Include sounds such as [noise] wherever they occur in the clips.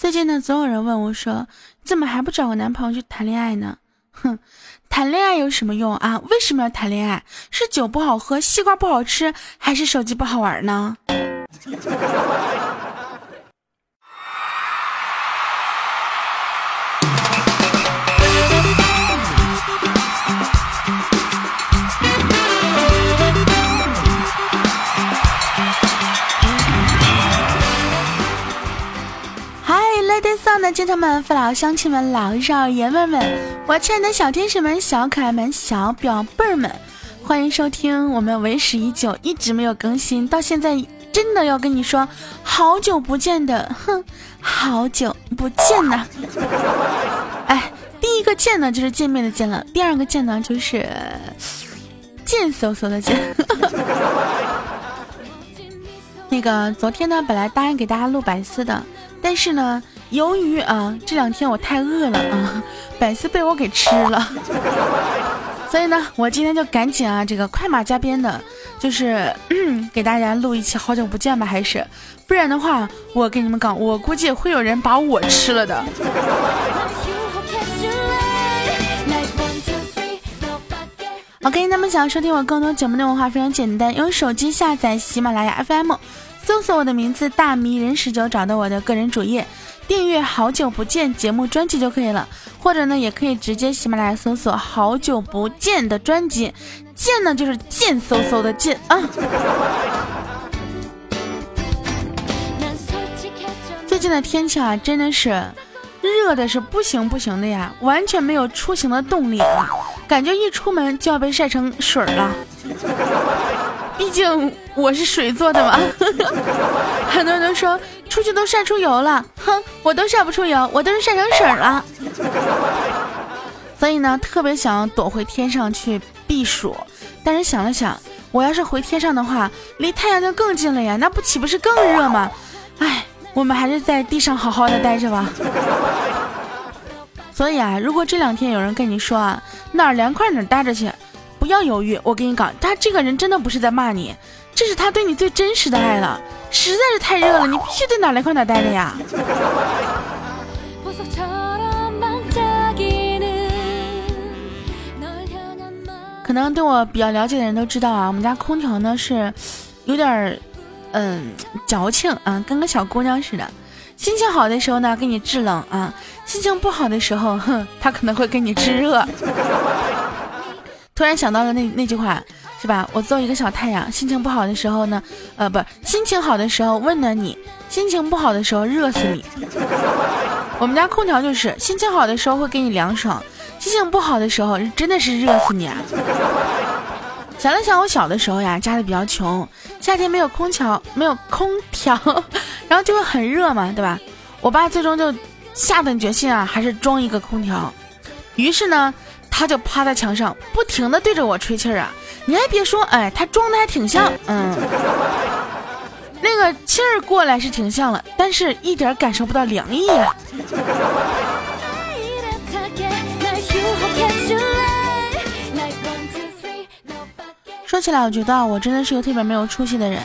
最近呢，总有人问我说：“怎么还不找个男朋友去谈恋爱呢？”哼，谈恋爱有什么用啊？为什么要谈恋爱？是酒不好喝，西瓜不好吃，还是手机不好玩呢？ladies and gentlemen，父老乡亲们、老少爷们们，我亲爱的小天使们、小可爱们、小表妹儿们，欢迎收听我们为时已久、一直没有更新，到现在真的要跟你说好久不见的，哼，好久不见呐！哎，第一个见呢就是见面的见了，第二个见呢就是贱嗖嗖的见。[laughs] 那个昨天呢，本来答应给大家录百思的，但是呢。由于啊，这两天我太饿了啊，[laughs] 百思被我给吃了，[laughs] 所以呢，我今天就赶紧啊，这个快马加鞭的，就是给大家录一期好久不见吧，还是，不然的话，我跟你们讲，我估计会有人把我吃了的。[laughs] OK，那么想要收听我更多节目内容的话，非常简单，用手机下载喜马拉雅 FM，搜索我的名字大迷人十九，找到我的个人主页。订阅好久不见节目专辑就可以了，或者呢，也可以直接喜马拉雅搜索好久不见的专辑，见呢就是贱嗖嗖的贱啊。最近的天气啊，真的是热的是不行不行的呀，完全没有出行的动力啊，感觉一出门就要被晒成水了。毕竟我是水做的嘛，[laughs] 很多人都说。出去都晒出油了，哼，我都晒不出油，我都是晒成水了。所以呢，特别想躲回天上去避暑，但是想了想，我要是回天上的话，离太阳就更近了呀，那不岂不是更热吗？哎，我们还是在地上好好的待着吧。所以啊，如果这两天有人跟你说啊，哪儿凉快哪儿待着去，不要犹豫，我跟你讲，他这个人真的不是在骂你。这是他对你最真实的爱了，实在是太热了，你必须得哪来快哪待着呀。可能对我比较了解的人都知道啊，我们家空调呢是有点儿嗯矫情啊，跟个小姑娘似的。心情好的时候呢，给你制冷啊；心情不好的时候，哼，他可能会给你制热。突然想到了那那句话。是吧？我做一个小太阳，心情不好的时候呢，呃，不，心情好的时候温暖你，心情不好的时候热死你。我们家空调就是，心情好的时候会给你凉爽，心情不好的时候真的是热死你啊！想了想，我小的时候呀，家里比较穷，夏天没有空调，没有空调，[laughs] 然后就会很热嘛，对吧？我爸最终就下定决心啊，还是装一个空调。于是呢，他就趴在墙上，不停的对着我吹气儿啊。你还别说，哎，他装的还挺像，嗯，那个气儿过来是挺像了，但是一点感受不到凉意呀。说起来，我觉得我真的是个特别没有出息的人。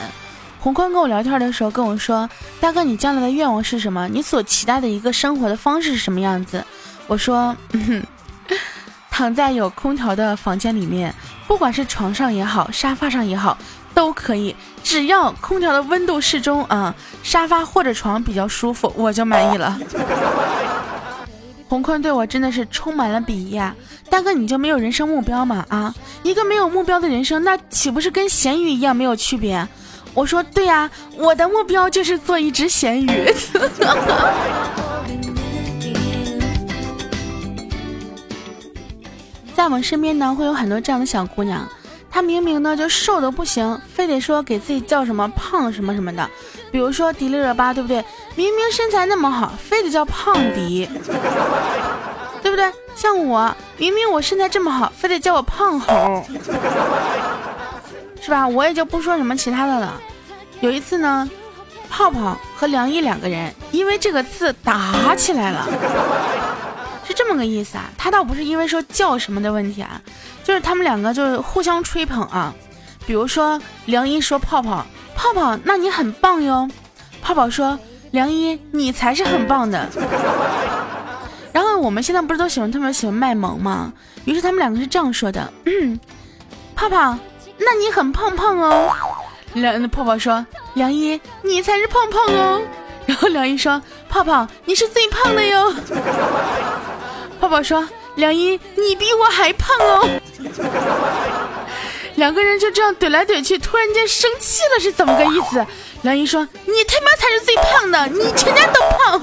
洪坤跟我聊天的时候跟我说：“大哥，你将来的愿望是什么？你所期待的一个生活的方式是什么样子？”我说：“躺在有空调的房间里面。”不管是床上也好，沙发上也好，都可以，只要空调的温度适中啊，沙发或者床比较舒服，我就满意了。洪坤对我真的是充满了鄙夷啊！大哥，你就没有人生目标吗？啊，一个没有目标的人生，那岂不是跟咸鱼一样没有区别？我说对呀，我的目标就是做一只咸鱼。[laughs] 在我们身边呢，会有很多这样的小姑娘，她明明呢就瘦的不行，非得说给自己叫什么胖什么什么的，比如说迪丽热巴，对不对？明明身材那么好，非得叫胖迪，对不对？像我，明明我身材这么好，非得叫我胖猴，是吧？我也就不说什么其他的了。有一次呢，泡泡和梁毅两个人因为这个字打起来了。这么个意思啊，他倒不是因为说叫什么的问题啊，就是他们两个就是互相吹捧啊。比如说梁一说泡泡，泡泡，那你很棒哟。泡泡说梁一，你才是很棒的。然后我们现在不是都喜欢特别喜欢卖萌吗？于是他们两个是这样说的：泡泡，那你很胖胖哦。梁泡泡说：梁一，你才是胖胖哦。然后梁一说：泡泡，你是最胖的哟。泡泡说：梁一，你比我还胖哦。[laughs] 两个人就这样怼来怼去，突然间生气了，是怎么个意思？梁一说：“你他妈才是最胖的，你全家都胖。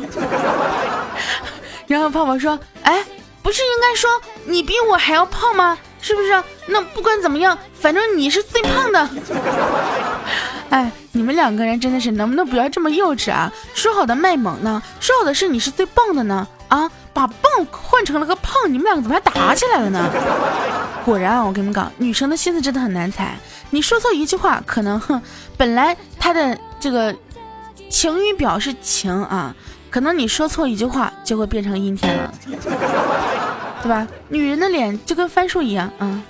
[laughs] ”然后泡泡说：“哎，不是应该说你比我还要胖吗？是不是？那不管怎么样，反正你是最胖的。[laughs] ”哎，你们两个人真的是能不能不要这么幼稚啊？说好的卖萌呢？说好的是你是最棒的呢？啊，把棒换成了个胖，你们两个怎么还打起来了呢？[laughs] 果然啊，我跟你们讲，女生的心思真的很难猜。你说错一句话，可能哼，本来她的这个晴雨表是晴啊，可能你说错一句话就会变成阴天了，对吧？女人的脸就跟番薯一样啊。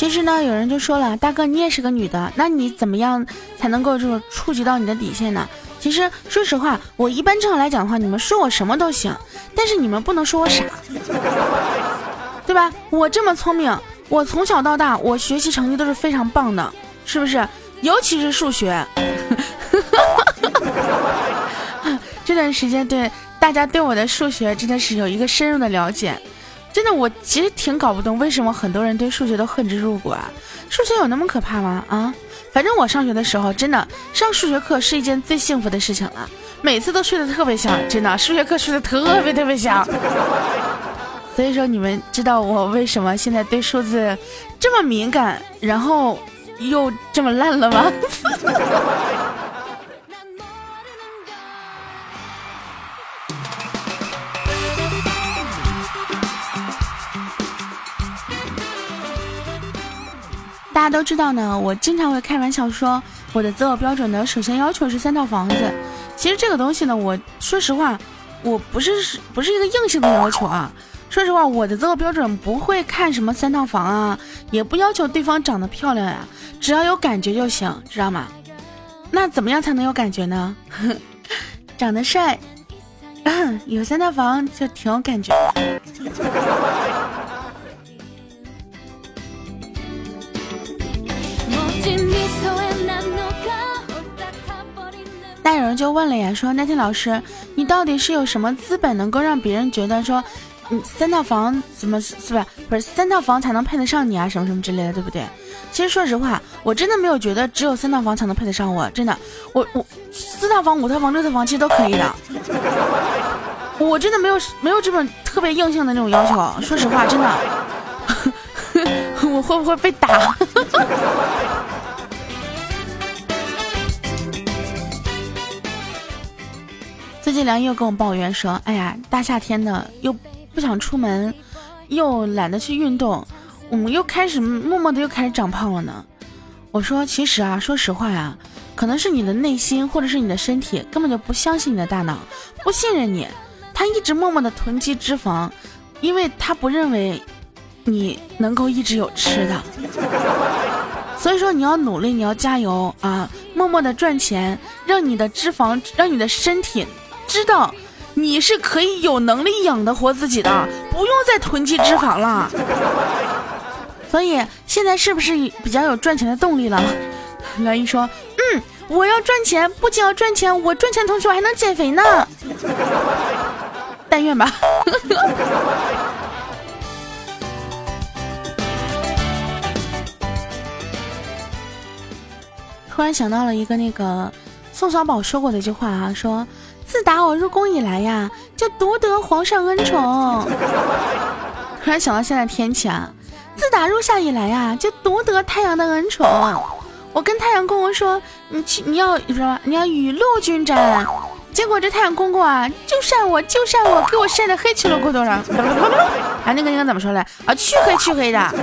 其实呢，有人就说了，大哥你也是个女的，那你怎么样才能够就是触及到你的底线呢？其实说实话，我一般正常来讲的话，你们说我什么都行，但是你们不能说我傻，[laughs] 对吧？我这么聪明，我从小到大我学习成绩都是非常棒的，是不是？尤其是数学，[laughs] 这段时间对大家对我的数学真的是有一个深入的了解。真的，我其实挺搞不懂，为什么很多人对数学都恨之入骨啊？数学有那么可怕吗？啊，反正我上学的时候，真的上数学课是一件最幸福的事情了，每次都睡得特别香，真的，数学课睡得特别特别香。所以说，你们知道我为什么现在对数字这么敏感，然后又这么烂了吗？[laughs] 大家都知道呢，我经常会开玩笑说，我的择偶标准呢，首先要求是三套房子。其实这个东西呢，我说实话，我不是不是一个硬性的要求啊。说实话，我的择偶标准不会看什么三套房啊，也不要求对方长得漂亮呀，只要有感觉就行，知道吗？那怎么样才能有感觉呢？[laughs] 长得帅，[coughs] 有三套房就挺有感觉。那有人就问了呀，说那天老师，你到底是有什么资本能够让别人觉得说，嗯，三套房怎么是不是不是三套房才能配得上你啊，什么什么之类的，对不对？其实说实话，我真的没有觉得只有三套房才能配得上我，真的，我我四套房、五套房、六套房其实都可以的，我真的没有没有这种特别硬性的那种要求。说实话，真的，我会不会被打？最近梁又跟我抱怨说：“哎呀，大夏天的又不想出门，又懒得去运动，我们又开始默默的又开始长胖了呢。”我说：“其实啊，说实话呀，可能是你的内心或者是你的身体根本就不相信你的大脑，不信任你，他一直默默的囤积脂肪，因为他不认为你能够一直有吃的。所以说你要努力，你要加油啊，默默的赚钱，让你的脂肪，让你的身体。”知道你是可以有能力养得活自己的，不用再囤积脂肪了。所以现在是不是比较有赚钱的动力了？梁一说：“嗯，我要赚钱，不仅要赚钱，我赚钱同时我还能减肥呢。但愿吧。[laughs] 突然想到了一个那个宋小宝说过的一句话啊，说。自打我入宫以来呀，就独得皇上恩宠。突然想到现在天气啊，自打入夏以来呀，就独得太阳的恩宠。我跟太阳公公说，你去，你要什么？你要雨露均沾。结果这太阳公公啊，就晒我，就晒我，给我晒得黑漆了咕咚了。啊，[laughs] 那个应该怎么说嘞？啊，黢黑黢黑的。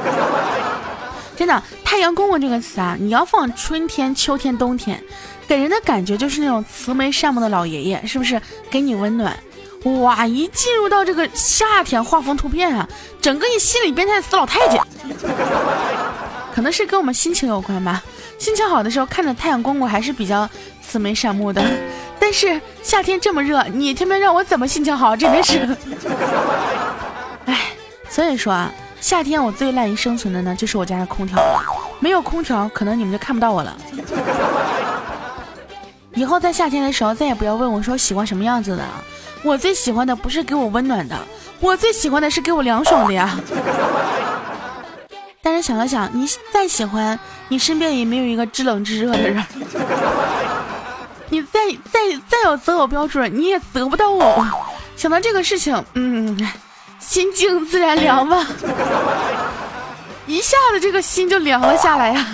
真的，太阳公公这个词啊，你要放春天、秋天、冬天。给人的感觉就是那种慈眉善目的老爷爷，是不是给你温暖？哇，一进入到这个夏天，画风突变啊，整个一心理变态死老太监。[laughs] 可能是跟我们心情有关吧。心情好的时候，看着太阳公公还是比较慈眉善目的。但是夏天这么热，你天天让我怎么心情好？真的是。[laughs] 哎，所以说啊，夏天我最赖以生存的呢，就是我家的空调了。没有空调，可能你们就看不到我了。以后在夏天的时候，再也不要问我说喜欢什么样子的。我最喜欢的不是给我温暖的，我最喜欢的是给我凉爽的呀。[laughs] 但是想了想，你再喜欢，你身边也没有一个知冷知热的人。[laughs] 你再再再有择偶标准，你也择不到我。想到这个事情，嗯，心静自然凉吧。[laughs] 一下子这个心就凉了下来呀。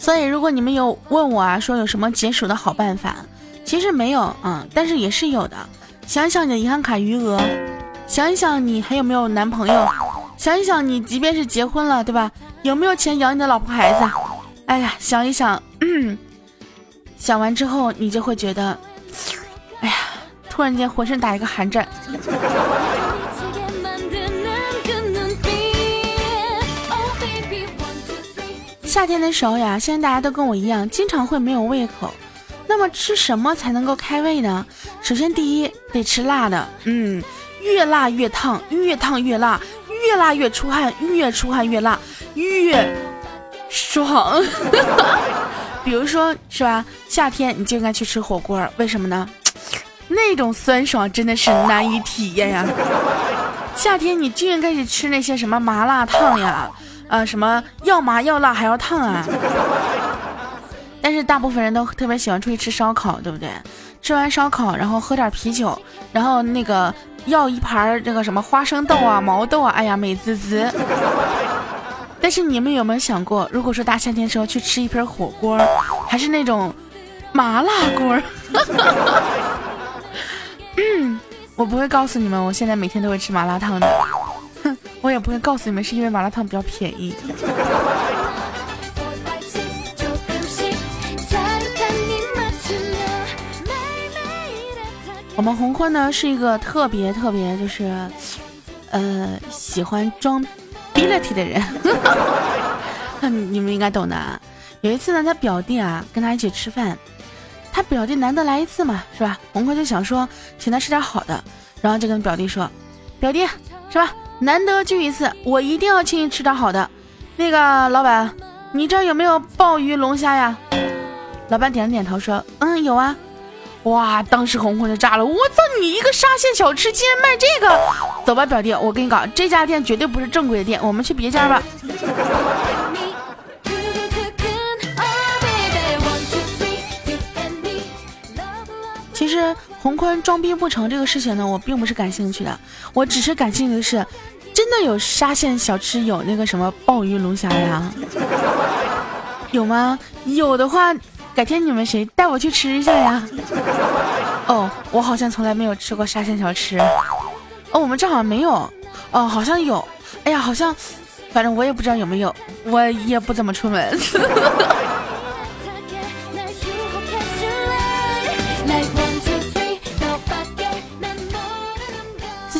所以，如果你们有问我啊，说有什么解暑的好办法，其实没有啊，但是也是有的。想一想你的银行卡余额，想一想你还有没有男朋友，想一想你即便是结婚了，对吧？有没有钱养你的老婆孩子？哎呀，想一想，想完之后你就会觉得，哎呀，突然间浑身打一个寒战。夏天的时候呀，现在大家都跟我一样，经常会没有胃口。那么吃什么才能够开胃呢？首先，第一得吃辣的，嗯，越辣越烫，越烫越辣，越辣越出汗，越出汗越辣，越爽。[laughs] 比如说，是吧？夏天你就应该去吃火锅，为什么呢？那种酸爽真的是难以体验呀。夏天你就应该去吃那些什么麻辣烫呀，呃，什么要麻要辣还要烫啊。但是大部分人都特别喜欢出去吃烧烤，对不对？吃完烧烤，然后喝点啤酒，然后那个要一盘那个什么花生豆啊、毛豆啊，哎呀，美滋滋。但是你们有没有想过，如果说大夏天时候去吃一盆火锅，还是那种麻辣锅？嗯，我不会告诉你们，我现在每天都会吃麻辣烫的。哼，我也不会告诉你们，是因为麻辣烫比较便宜。我们红坤呢是一个特别特别就是，呃，喜欢装 ability 的人，[laughs] 你们应该懂的。有一次呢，他表弟啊跟他一起吃饭，他表弟难得来一次嘛，是吧？红坤就想说请他吃点好的，然后就跟表弟说：“表弟，是吧？难得聚一次，我一定要请你吃点好的。那个老板，你这有没有鲍鱼龙虾呀？”老板点了点头说：“嗯，有啊。”哇！当时红红就炸了，我操！你一个沙县小吃竟然卖这个？走吧，表弟，我跟你搞，这家店绝对不是正规的店，我们去别家吧。[laughs] 其实洪坤装逼不成这个事情呢，我并不是感兴趣的，我只是感兴趣的是，真的有沙县小吃有那个什么鲍鱼龙虾呀？有吗？有的话。改天你们谁带我去吃一下呀？哦，我好像从来没有吃过沙县小吃。哦，我们这好像没有。哦，好像有。哎呀，好像，反正我也不知道有没有。我也不怎么出门。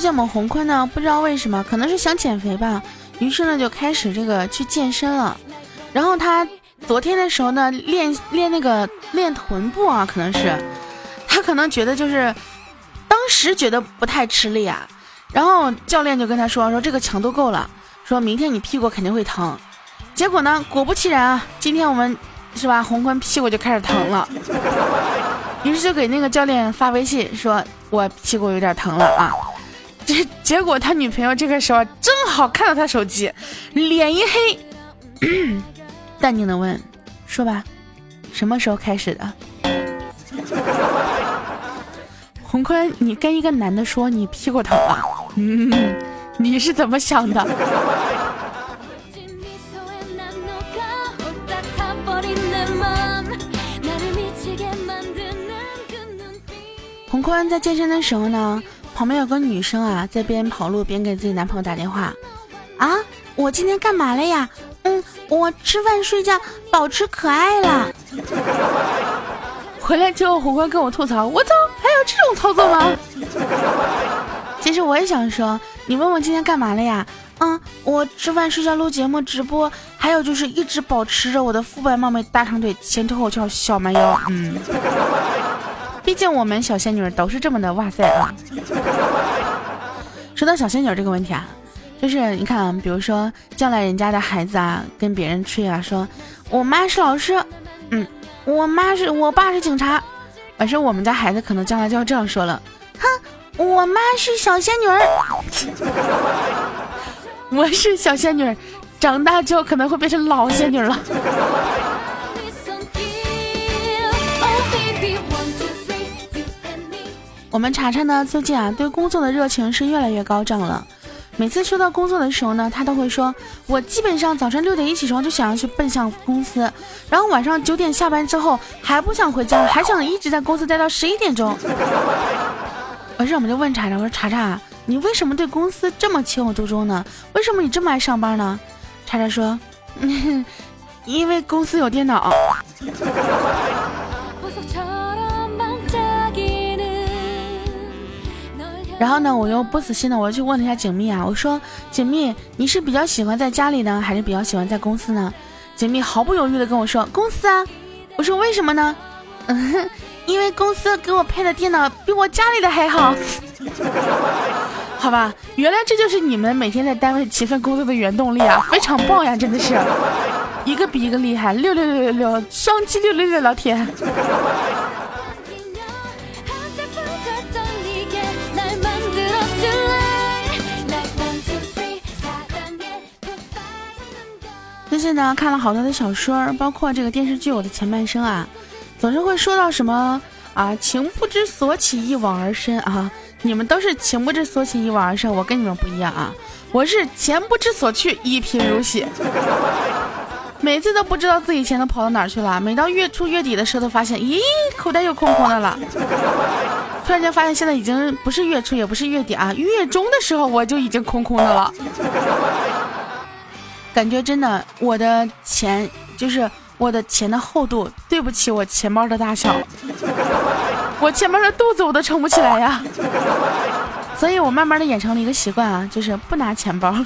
最近我们红坤呢，不知道为什么，可能是想减肥吧，于是呢就开始这个去健身了。然后他。昨天的时候呢，练练那个练臀部啊，可能是他可能觉得就是当时觉得不太吃力啊，然后教练就跟他说说这个强度够了，说明天你屁股肯定会疼。结果呢，果不其然啊，今天我们是吧，红坤屁股就开始疼了，于是就给那个教练发微信说，我屁股有点疼了啊。这结果他女朋友这个时候正好看到他手机，脸一黑。[clears throat] 淡定的问：“说吧，什么时候开始的？”洪坤，你跟一个男的说你屁股疼了，嗯，[laughs] 你是怎么想的？洪坤在健身的时候呢，旁边有个女生啊，在边跑路边给自己男朋友打电话。啊，我今天干嘛了呀？嗯，我吃饭睡觉，保持可爱了。[laughs] 回来之后，红坤跟我吐槽：“我操，还有这种操作吗？” [laughs] 其实我也想说，你问我今天干嘛了呀？嗯，我吃饭、睡觉、录节目、直播，还有就是一直保持着我的肤白貌美、大长腿、前凸后翘、小蛮腰。嗯，毕竟我们小仙女都是这么的，哇塞啊！[laughs] 说到小仙女这个问题啊，就是你看，比如说将来人家的孩子啊，跟别人吹啊，说我妈是老师，嗯，我妈是我爸是警察，完事我们家孩子可能将来就要这样说了，哼，我妈是小仙女儿。[laughs] 我是小仙女，长大之后可能会变成老仙女了。我们查查呢，最近啊，对工作的热情是越来越高涨了。每次说到工作的时候呢，他都会说：“我基本上早晨六点一起床就想要去奔向公司，然后晚上九点下班之后还不想回家，还想一直在公司待到十一点钟。”完事我们就问查查，我说：“查查。”你为什么对公司这么情有独钟呢？为什么你这么爱上班呢？叉叉说，[laughs] 因为公司有电脑。然后呢，我又不死心的，我又去问了一下景蜜啊，我说景蜜，你是比较喜欢在家里呢，还是比较喜欢在公司呢？景蜜毫不犹豫的跟我说公司啊。我说为什么呢？嗯，[laughs] 因为公司给我配的电脑比我家里的还好。[laughs] 好吧，原来这就是你们每天在单位勤奋工作的原动力啊，非常棒呀，真的是一个比一个厉害，六六六六六，双击六六六，老铁。最近呢，看了好多的小说，包括这个电视剧，我的前半生啊，总是会说到什么啊，情不知所起，一往而深啊。你们都是情不知所起，一往而深。我跟你们不一样啊，我是钱不知所去，一贫如洗。[laughs] 每次都不知道自己钱都跑到哪儿去了。每到月初月底的时候，都发现，咦，口袋又空空的了。[laughs] 突然间发现，现在已经不是月初，也不是月底啊，月中的时候我就已经空空的了。[laughs] 感觉真的，我的钱就是我的钱的厚度，对不起我钱包的大小。我钱包的肚子我都撑不起来呀，[laughs] 所以我慢慢的养成了一个习惯啊，就是不拿钱包。[laughs]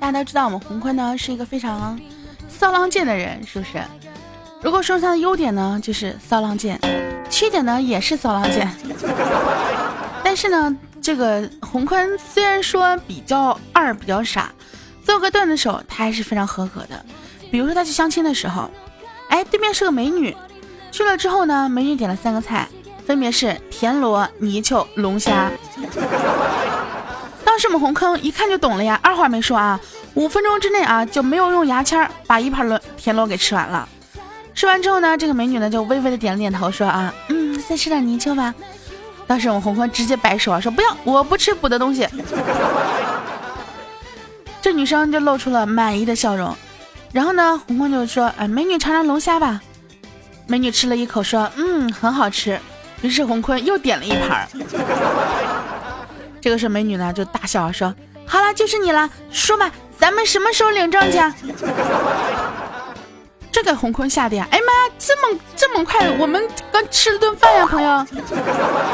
大家都知道我们洪坤呢是一个非常骚浪贱的人，是不是？如果说他的优点呢，就是骚浪贱，缺点呢也是骚浪贱。但是呢，这个洪坤虽然说比较二，比较傻。做个段子手，他还是非常合格的。比如说他去相亲的时候，哎，对面是个美女，去了之后呢，美女点了三个菜，分别是田螺、泥鳅、龙虾。当时我们红坑一看就懂了呀，二话没说啊，五分钟之内啊就没有用牙签把一盘螺田螺给吃完了。吃完之后呢，这个美女呢就微微的点了点头，说啊，嗯，再吃点泥鳅吧。当时我们红坤直接摆手啊，说不要，我不吃补的东西。这女生就露出了满意的笑容，然后呢，红坤就说：“哎，美女尝尝龙虾吧。”美女吃了一口，说：“嗯，很好吃。”于是红坤又点了一盘。这个时候美女呢就大笑说：“好了，就是你了，说吧，咱们什么时候领证去？”这给红坤吓的呀！哎妈，这么这么快，我们刚吃了顿饭呀，朋友。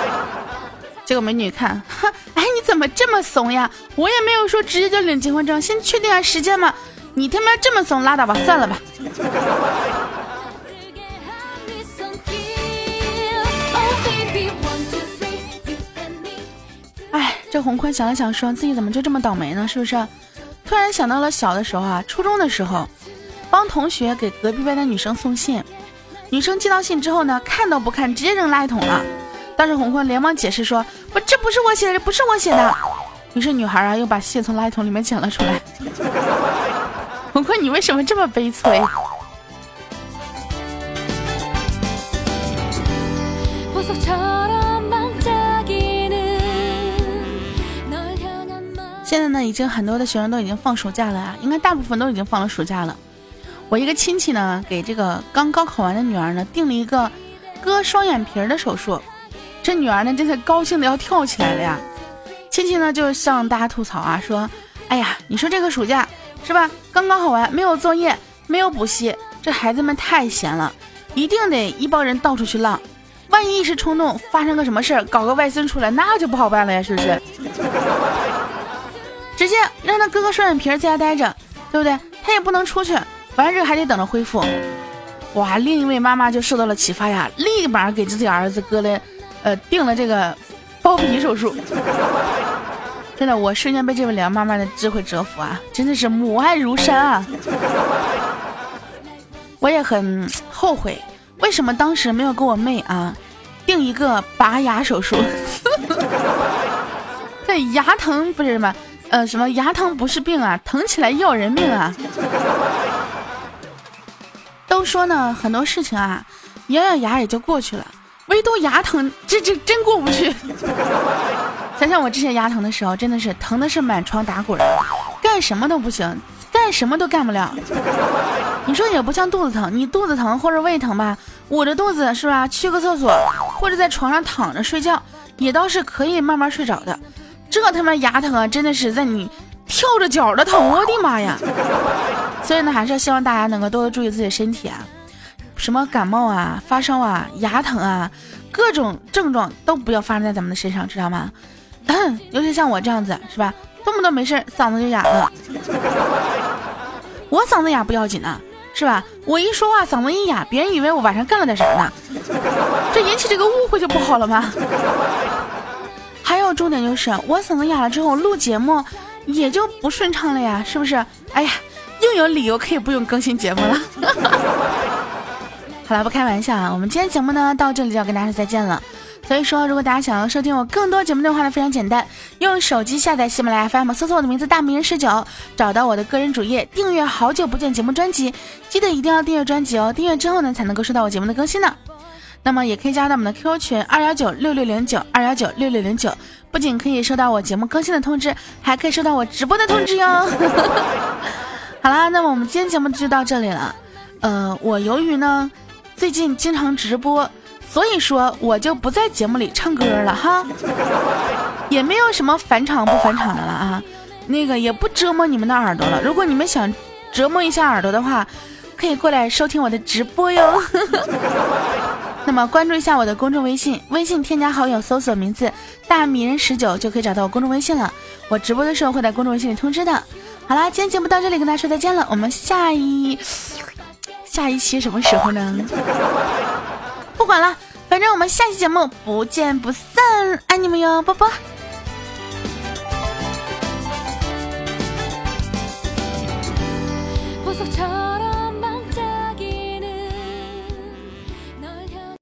[laughs] 这个美女看，哈，哎，你怎么这么怂呀？我也没有说直接就领结婚证，先确定下时间嘛。你他妈这么怂，拉倒吧，算了吧。哎，这洪坤想了想，说自己怎么就这么倒霉呢？是不是？突然想到了小的时候啊，初中的时候，帮同学给隔壁班的女生送信，女生接到信之后呢，看都不看，直接扔垃圾桶了。当时红坤连忙解释说：“不，这不是我写的，这不是我写的。”于是女孩啊又把信从垃圾桶里面捡了出来。[laughs] 红坤，你为什么这么悲催？现在呢，已经很多的学生都已经放暑假了啊，应该大部分都已经放了暑假了。我一个亲戚呢，给这个刚高考完的女儿呢，定了一个割双眼皮儿的手术。这女儿呢，真是高兴的要跳起来了呀！亲戚呢就向大家吐槽啊，说：“哎呀，你说这个暑假是吧？刚刚好完，没有作业，没有补习，这孩子们太闲了，一定得一帮人到处去浪。万一一时冲动发生个什么事儿，搞个外孙出来，那就不好办了呀，是不是？直接让他割个双眼皮在家待着，对不对？他也不能出去，完事还得等着恢复。哇，另一位妈妈就受到了启发呀，立马给自己儿子割了，呃，定了这个包皮手术。[laughs] 真的，我瞬间被这位梁妈妈的智慧折服啊！真的是母爱如山啊！我也很后悔，为什么当时没有给我妹啊定一个拔牙手术？[laughs] 这，牙疼不是什么，呃，什么牙疼不是病啊，疼起来要人命啊！说呢，很多事情啊，咬咬牙也就过去了，唯独牙疼，这这真过不去。[laughs] 想想我之前牙疼的时候，真的是疼的是满床打滚，干什么都不行，干什么都干不了。你说也不像肚子疼，你肚子疼或者胃疼吧，捂着肚子是吧？去个厕所或者在床上躺着睡觉，也倒是可以慢慢睡着的。这他妈牙疼啊，真的是在你跳着脚的疼，我的妈呀！所以呢，还是希望大家能够多多注意自己的身体啊，什么感冒啊、发烧啊、牙疼啊，各种症状都不要发生在咱们的身上，知道吗？[clears throat] 尤其像我这样子，是吧？动不动没事嗓子就哑了。我嗓子哑不要紧呢，是吧？我一说话嗓子一哑，别人以为我晚上干了点啥呢，这引起这个误会就不好了吗？还有重点就是，我嗓子哑了之后录节目也就不顺畅了呀，是不是？哎呀。又有理由可以不用更新节目了。[laughs] 好了，不开玩笑啊，我们今天节目呢到这里就要跟大家说再见了。所以说，如果大家想要收听我更多节目的话呢，非常简单，用手机下载喜马拉雅 FM，搜索我的名字大名人十九，找到我的个人主页，订阅好久不见节目专辑，记得一定要订阅专辑哦，订阅之后呢才能够收到我节目的更新呢。那么也可以加到我们的 QQ 群二幺九六六零九二幺九六六零九，不仅可以收到我节目更新的通知，还可以收到我直播的通知哟。[laughs] 好啦，那么我们今天节目就到这里了。呃，我由于呢最近经常直播，所以说我就不在节目里唱歌了哈，也没有什么返场不返场的了啊。那个也不折磨你们的耳朵了。如果你们想折磨一下耳朵的话，可以过来收听我的直播哟。那么关注一下我的公众微信，微信添加好友，搜索名字大米人十九就可以找到我公众微信了。我直播的时候会在公众微信里通知的。好啦，今天节目到这里，跟大家说再见了。我们下一下一期什么时候呢？不管了，反正我们下期节目不见不散，爱你们哟，啵啵。